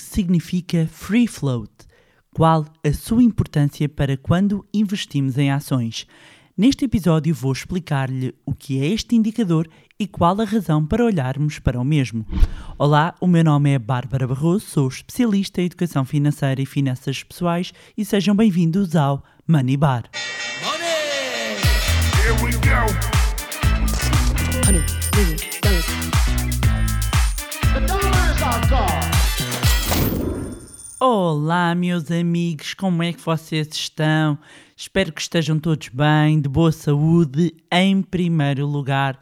que significa free float? Qual a sua importância para quando investimos em ações? Neste episódio vou explicar-lhe o que é este indicador e qual a razão para olharmos para o mesmo. Olá, o meu nome é Bárbara Barroso, sou especialista em educação financeira e finanças pessoais e sejam bem-vindos ao Money Bar. Money! Here we go! Olá, meus amigos, como é que vocês estão? Espero que estejam todos bem, de boa saúde. Em primeiro lugar,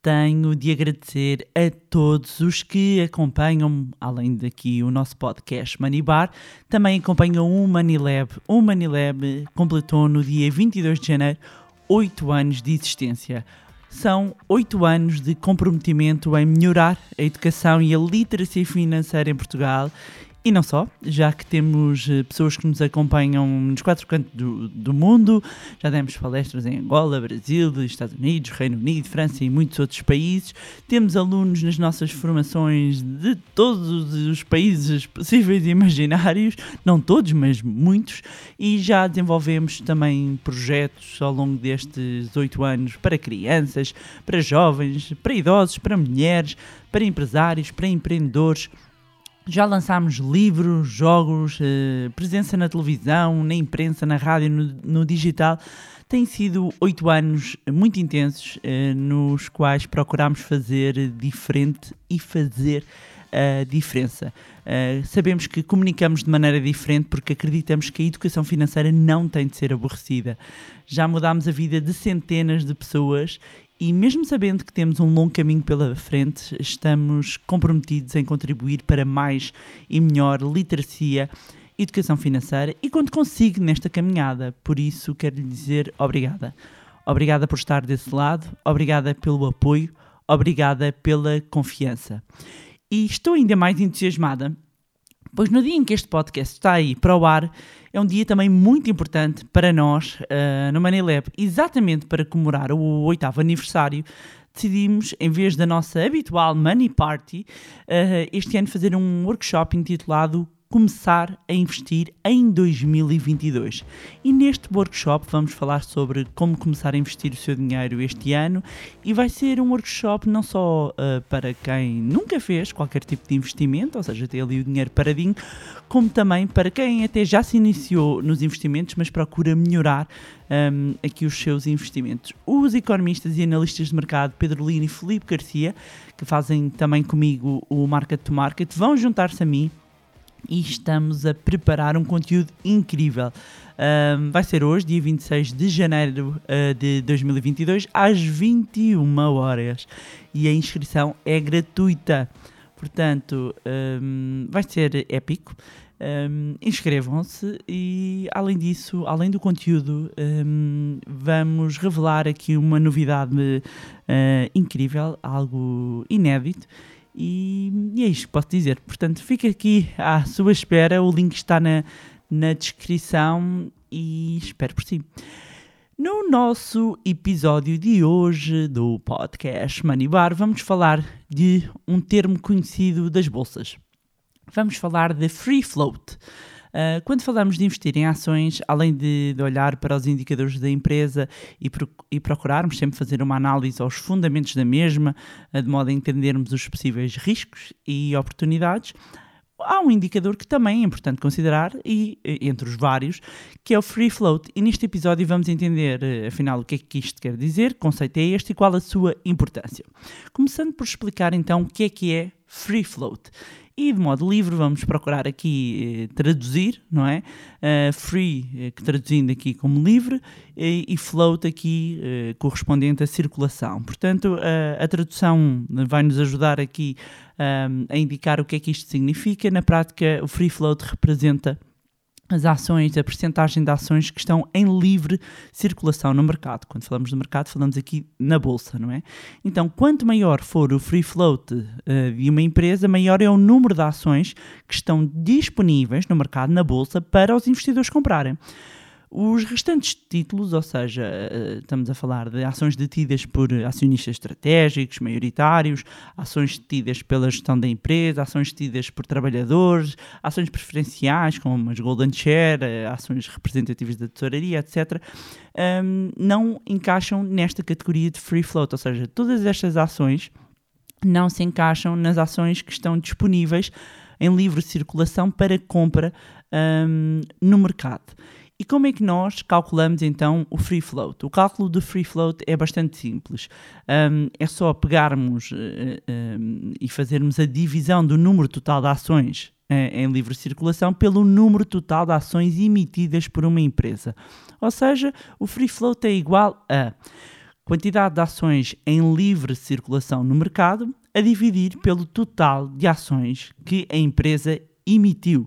tenho de agradecer a todos os que acompanham, além daqui o nosso podcast Money Bar, também acompanham o Money Lab. O Money Lab completou no dia 22 de janeiro 8 anos de existência. São oito anos de comprometimento em melhorar a educação e a literacia financeira em Portugal e não só, já que temos eh, pessoas que nos acompanham nos quatro cantos do, do mundo, já demos palestras em Angola, Brasil, Estados Unidos, Reino Unido, França e muitos outros países. Temos alunos nas nossas formações de todos os países possíveis e imaginários, não todos, mas muitos, e já desenvolvemos também projetos ao longo destes oito anos para crianças, para jovens, para idosos, para mulheres, para empresários, para empreendedores. Já lançámos livros, jogos, eh, presença na televisão, na imprensa, na rádio, no, no digital. Têm sido oito anos muito intensos, eh, nos quais procurámos fazer diferente e fazer a diferença. Uh, sabemos que comunicamos de maneira diferente porque acreditamos que a educação financeira não tem de ser aborrecida. Já mudámos a vida de centenas de pessoas e mesmo sabendo que temos um longo caminho pela frente, estamos comprometidos em contribuir para mais e melhor literacia, educação financeira e quando consigo nesta caminhada. Por isso quero lhe dizer obrigada. Obrigada por estar desse lado, obrigada pelo apoio, obrigada pela confiança. E estou ainda mais entusiasmada pois no dia em que este podcast está aí para o ar, é um dia também muito importante para nós uh, no Money Lab, exatamente para comemorar o oitavo aniversário. Decidimos, em vez da nossa habitual Money Party, uh, este ano fazer um workshop intitulado começar a investir em 2022. E neste workshop vamos falar sobre como começar a investir o seu dinheiro este ano e vai ser um workshop não só uh, para quem nunca fez qualquer tipo de investimento, ou seja, tem ali o dinheiro paradinho, como também para quem até já se iniciou nos investimentos, mas procura melhorar um, aqui os seus investimentos. Os economistas e analistas de mercado Pedro Lino e Felipe Garcia, que fazem também comigo o Market to Market, vão juntar-se a mim e estamos a preparar um conteúdo incrível. Um, vai ser hoje, dia 26 de janeiro uh, de 2022, às 21 horas. E a inscrição é gratuita. Portanto, um, vai ser épico. Um, Inscrevam-se e, além disso, além do conteúdo, vamos revelar aqui uma novidade uh, incrível, algo inédito e, e, é isto que posso dizer. Portanto, fica aqui à sua espera. O link está na, na descrição e espero por si. No nosso episódio de hoje do podcast Money Bar, vamos falar de um termo conhecido das bolsas. Vamos falar de free float. Uh, quando falamos de investir em ações, além de, de olhar para os indicadores da empresa e, pro, e, procurarmos sempre fazer uma análise aos fundamentos da mesma, uh, de modo a entendermos os possíveis riscos e oportunidades, há um indicador que também é importante considerar, e entre os vários, que é o free float. E neste episódio vamos entender, eh, afinal, o que é que isto quer dizer, que conceito é este e qual a sua importância. Começando por explicar então o que é que é free float. E de modo livre vamos procurar aqui eh, traduzir, não é? Uh, free, eh, que traduzindo aqui como livre, e, float aqui correspondente à circulação. Portanto, a tradução vai nos ajudar aqui um, a indicar o que é que isto significa. Na prática, o free float representa as ações, a percentagem de ações que estão em livre circulação no mercado. Quando falamos do mercado, falamos aqui na bolsa, não é? Então, quanto maior for o free float uh, de uma empresa, maior é o número de ações que estão disponíveis no mercado, na bolsa, para os investidores comprarem. Os restantes títulos, ou seja, eh, estamos a falar de ações detidas por acionistas estratégicos, maioritários, ações detidas pela gestão da empresa, ações detidas por trabalhadores, ações preferenciais, como as Golden Share, eh, ações representativas da tesouraria, etc., ehm, não encaixam nesta categoria de free float, ou seja, todas estas ações não se encaixam nas ações que estão disponíveis em livre circulação para compra ehm, no mercado. E como é que nós calculamos então o free float? O cálculo do free float é bastante simples. Um, é só pegarmos uh, um, e fazermos a divisão do número total de ações uh, em livre circulação pelo número total de ações emitidas por uma empresa. Ou seja, o free float é igual a quantidade de ações em livre circulação no mercado a dividir pelo total de ações que a empresa emitiu.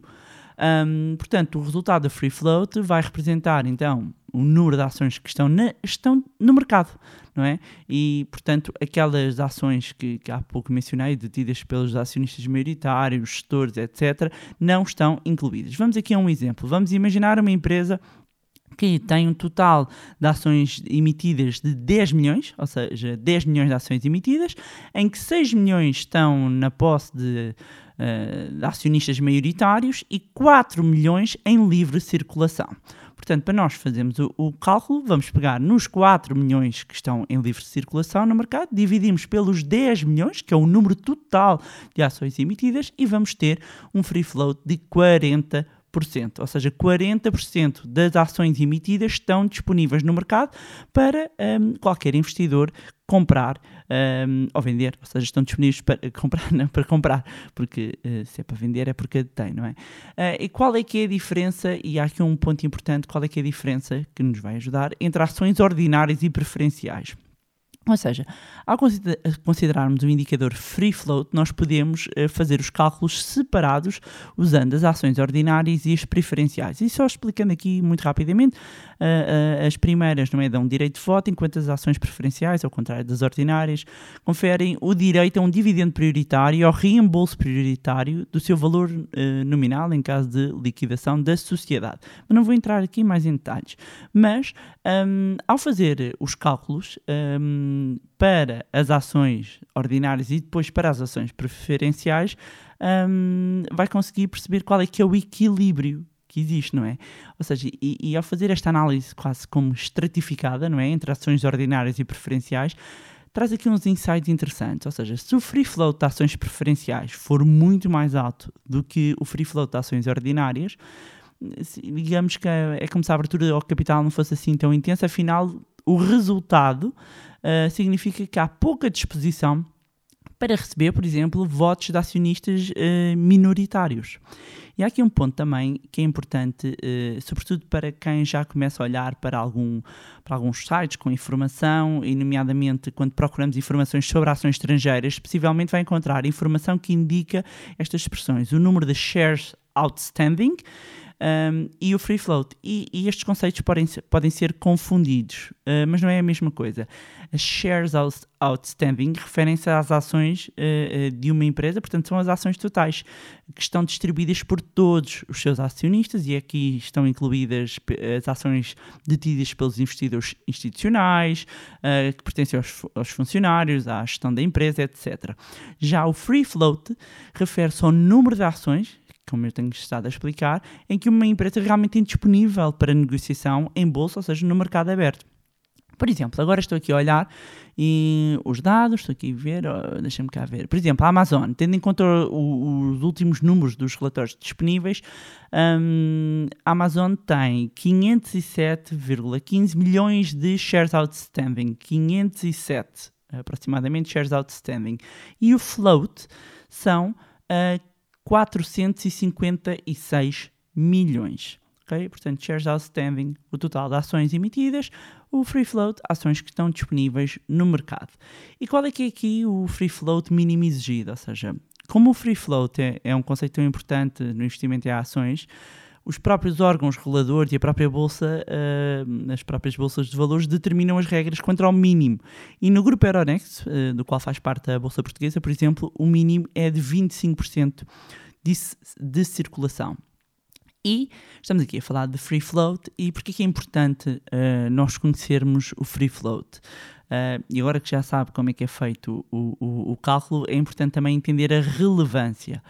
Um, portanto, o resultado da free float vai representar então o número de ações que estão, na, estão no mercado, não é? E, portanto, aquelas ações que, que há pouco mencionei, detidas pelos acionistas maioritários, gestores, etc., não estão incluídas. Vamos aqui a um exemplo. Vamos imaginar uma empresa que tem um total de ações emitidas de 10 milhões, ou seja, 10 milhões de ações emitidas, em que 6 milhões estão na posse de uh, acionistas maioritários e 4 milhões em livre circulação. Portanto, para nós fazermos o, o, cálculo, vamos pegar nos 4 milhões que estão em livre circulação no mercado, dividimos pelos 10 milhões, que é o número total de ações emitidas, e vamos ter um free float de 40% ou seja, 40% das ações emitidas estão disponíveis no mercado para um, qualquer investidor comprar um, ou vender, ou seja, estão disponíveis para comprar, não, para comprar, porque uh, se é para vender é porque tem, não é? Uh, e qual é que é a diferença, e há aqui um ponto importante, qual é que é a diferença que nos vai ajudar entre ações ordinárias e preferenciais? Ou seja, ao considerarmos o indicador free float, nós podemos uh, fazer os cálculos separados usando as ações ordinárias e as preferenciais. E só explicando aqui muito rapidamente, uh, uh, as primeiras não é, dão direito de voto, enquanto as ações preferenciais, ao contrário das ordinárias, conferem o direito a um dividendo prioritário ou reembolso prioritário do seu valor nominal em caso de liquidação da sociedade. Mas não vou entrar aqui mais em detalhes. Mas, um, ao fazer os cálculos, um, para as ações ordinárias e depois para as ações preferenciais, um, vai conseguir perceber qual é que é o equilíbrio que existe, não é? Ou seja, e, e, ao fazer esta análise quase como estratificada, não é? Entre ações ordinárias e preferenciais, traz aqui uns insights interessantes. Ou seja, se o free float de ações preferenciais for muito mais alto do que o free float de ações ordinárias, digamos que é como se a abertura ao capital não fosse assim tão intensa, afinal o resultado uh, significa que há pouca disposição para receber, por exemplo, votos de acionistas uh, minoritários. E há aqui um ponto também que é importante, uh, sobretudo para quem já começa a olhar para, algum, para alguns sites com informação, e nomeadamente quando procuramos informações sobre ações estrangeiras, possivelmente vai encontrar informação que indica estas expressões, o número de shares outstanding, um, e o free float. E, e, estes conceitos podem podem ser confundidos, uh, mas não é a mesma coisa. As shares outstanding referem-se às ações uh, de uma empresa, portanto, são as ações totais que estão distribuídas por todos os seus acionistas, e aqui estão incluídas as ações detidas pelos investidores institucionais, uh, que pertencem aos, aos funcionários, à gestão da empresa, etc. Já o free float refere-se ao número de ações como eu tenho estado a explicar, em que uma empresa realmente tem disponível para negociação em bolsa, ou seja, no mercado aberto. Por exemplo, agora estou aqui a olhar e os dados, estou aqui a ver, oh, deixa-me cá ver. Por exemplo, a Amazon, tendo em conta o, os últimos números dos relatórios disponíveis, um, a Amazon tem 507,15 milhões de shares outstanding. 507 aproximadamente shares outstanding. E o float são uh, 456 milhões. Okay? Portanto, shares outstanding, o total de ações emitidas, o free float, ações que estão disponíveis no mercado. E qual é que é aqui o free float mínimo exigido? Ou seja, como o free float é, é um conceito tão importante no investimento em ações, os próprios órgãos reguladores e a própria bolsa, uh, as próprias bolsas de valores determinam as regras quanto ao mínimo. E no grupo Euronext, uh, do qual faz parte a bolsa portuguesa, por exemplo, o mínimo é de 25% de, de circulação. E estamos aqui a falar de free float e porque é que é importante uh, nós conhecermos o free float. Uh, e agora que já sabe como é que é feito o, o, o cálculo, é importante também entender a relevância.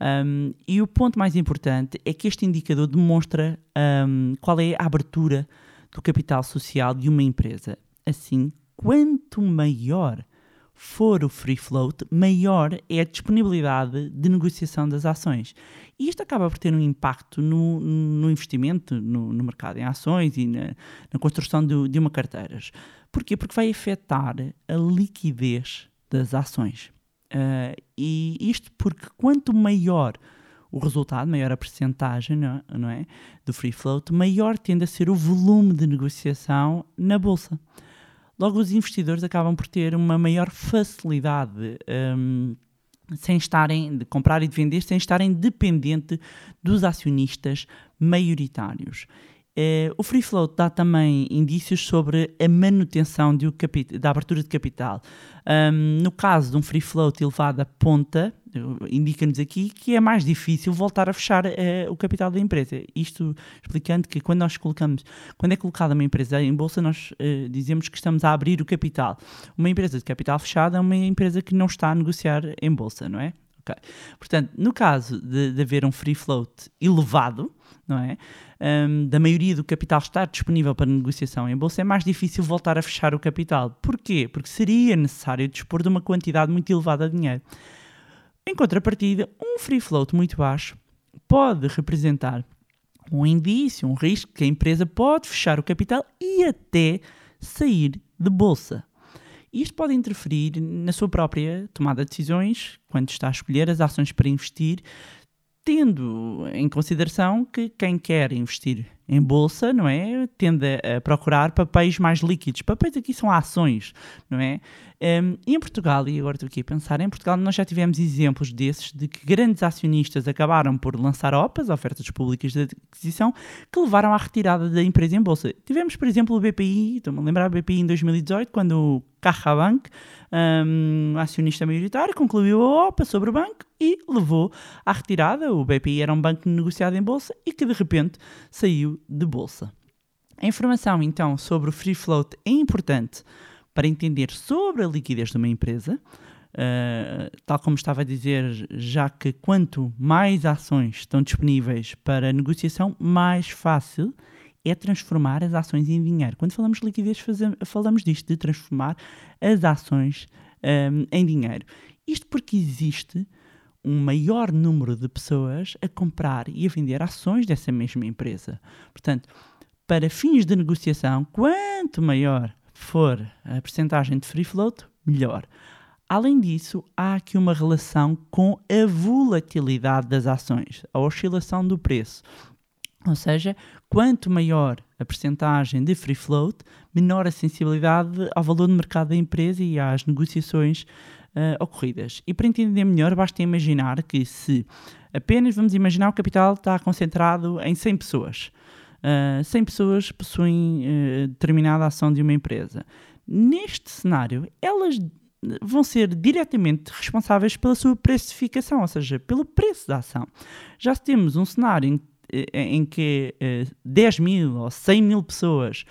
Um, e o ponto mais importante é que este indicador demonstra um, qual é a abertura do capital social de uma empresa. Assim, quanto maior for o free float, maior é a disponibilidade de negociação das ações. E isto acaba por ter um impacto no, no investimento no, no, mercado em ações e na, na construção de, de uma carteira. Porquê? Porque vai afetar a liquidez das ações. Uh, e isto porque quanto maior o resultado, maior a percentagem não, é, não é, do free float, maior tende a ser o volume de negociação na bolsa. Logo, os investidores acabam por ter uma maior facilidade um, sem estarem de comprar e de vender, sem estarem dependente dos acionistas maioritários. Uh, o free float dá também indícios sobre a manutenção de, da abertura de capital. Um, no caso de um free float elevado a ponta, indica-nos aqui que é mais difícil voltar a fechar uh, o capital da empresa. Isto explicando que quando nós colocamos, quando é colocada uma empresa em bolsa, nós uh, dizemos que estamos a abrir o capital. Uma empresa de capital fechado é uma empresa que não está a negociar em bolsa, não é? Portanto, no caso de, de haver um free float elevado, não é? Um, da maioria do capital estar disponível para negociação em bolsa, é mais difícil voltar a fechar o capital. Porquê? Porque seria necessário dispor de uma quantidade muito elevada de dinheiro. Em contrapartida, um free float muito baixo pode representar um indício, um risco que a empresa pode fechar o capital e até sair de bolsa. Isto pode interferir na sua própria tomada de decisões quando está a escolher as ações para investir, tendo em consideração que quem quer investir em bolsa, não é, tende a procurar papéis mais líquidos. Papéis aqui são ações, não é? Um, em Portugal, e agora estou aqui a pensar, em Portugal nós já tivemos exemplos desses, de que grandes acionistas acabaram por lançar OPAs, ofertas públicas de aquisição, que levaram à retirada da empresa em bolsa. Tivemos, por exemplo, o BPI, estou-me a lembrar, o BPI em 2018, quando CaixaBank, um, acionista maioritário, concluiu a OPA sobre o banco e levou à retirada. O BPI era um banco negociado em bolsa e que de repente saiu de bolsa. A informação então sobre o free float é importante para entender sobre a liquidez de uma empresa, uh, tal como estava a dizer, já que quanto mais ações estão disponíveis para negociação, mais fácil é transformar as ações em dinheiro. Quando falamos de liquidez, fazemos, falamos disto, de transformar as ações um, em dinheiro. Isto porque existe um maior número de pessoas a comprar e a vender ações dessa mesma empresa. Portanto, para fins de negociação, quanto maior for a percentagem de free float, melhor. Além disso, há aqui uma relação com a volatilidade das ações, a oscilação do preço. Ou seja, quanto maior a percentagem de free float, menor a sensibilidade ao valor de mercado da empresa e às negociações uh, ocorridas. E para entender melhor, basta imaginar que se apenas, vamos imaginar, o capital está concentrado em 100 pessoas. Uh, ah, 100 pessoas possuem uh, determinada ação de uma empresa. Neste cenário, elas vão ser diretamente responsáveis pela sua precificação, ou seja, pelo preço da ação. Já se temos um cenário em, em que uh, 10 mil ou 100 mil pessoas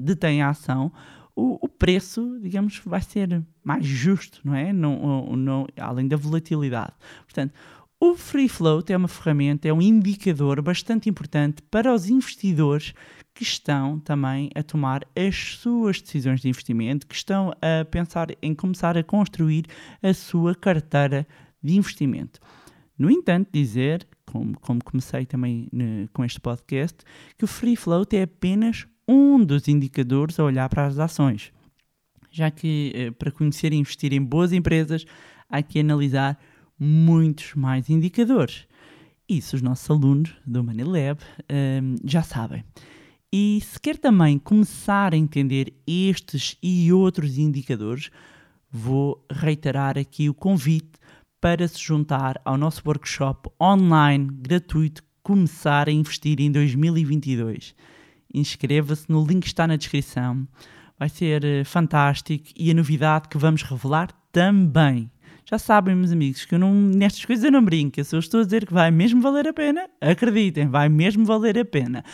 detêm a ação, o, o, preço, digamos, vai ser mais justo, não é? Não, não, além da volatilidade. Portanto, o free float é uma ferramenta, é um indicador bastante importante para os investidores que estão também a tomar as suas decisões de investimento, que estão a pensar em começar a construir a sua carteira de investimento. No entanto, dizer, como, como comecei também ne, com este podcast, que o free float é apenas um dos indicadores a olhar para as ações, já que eh, para conhecer e investir em boas empresas há que analisar muitos mais indicadores. Isso os nossos alunos do Money Lab um, já sabem. E se quer também começar a entender estes e outros indicadores, vou reiterar aqui o convite para se juntar ao nosso workshop online gratuito Começar a Investir em 2022. Inscreva-se no link que está na descrição. Vai ser eh, fantástico e a novidade que vamos revelar também Já sabem, meus amigos, que eu não, nestas coisas eu não brinco. Se eu estou a dizer que vai mesmo valer a pena, acreditem, vai mesmo valer a pena.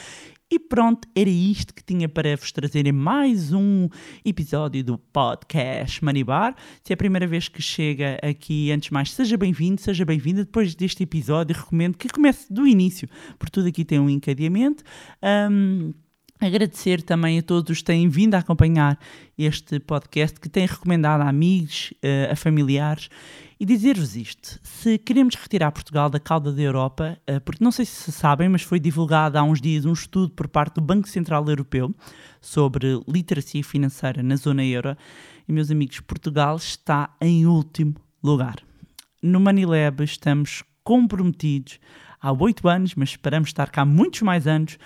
E pronto, era isto que tinha para vos trazer em mais um episódio do podcast Money Bar. Se é a primeira vez que chega aqui, antes de mais, seja bem-vindo, seja bem-vinda. Depois deste episódio, recomendo que comece do início, porque tudo aqui tem um encadeamento. Um, Agradecer também a todos os que têm vindo a acompanhar este podcast, que têm recomendado a amigos, eh, a familiares, e dizer-vos isto: se queremos retirar Portugal da cauda da Europa, eh, porque não sei se sabem, mas foi divulgado há uns dias um estudo por parte do Banco Central Europeu sobre literacia financeira na zona euro, e meus amigos, Portugal está em último lugar. No Manilab estamos comprometidos há oito anos, mas esperamos estar cá muitos mais anos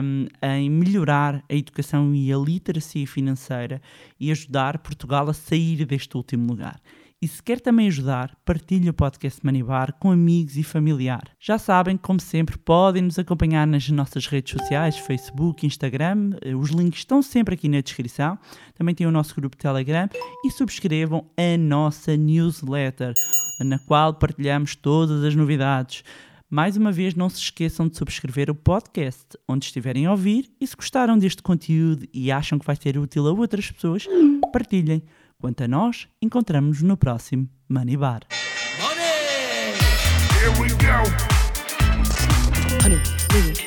um, em melhorar a educação e a literacia financeira e ajudar Portugal a sair deste último lugar. E se quer também ajudar, partilhe o podcast Manibar com amigos e familiar. Já sabem, como sempre, podem nos acompanhar nas nossas redes sociais, Facebook, Instagram. Os links estão sempre aqui na descrição. Também tem o nosso grupo Telegram e subscrevam a nossa newsletter, na qual partilhamos todas as novidades. Mais uma vez, não se esqueçam de subscrever o podcast onde estiverem a ouvir e se gostaram deste conteúdo e acham que vai ser útil a outras pessoas, partilhem. Quanto a nós, encontramos-nos no próximo Money Bar. Here we go. Million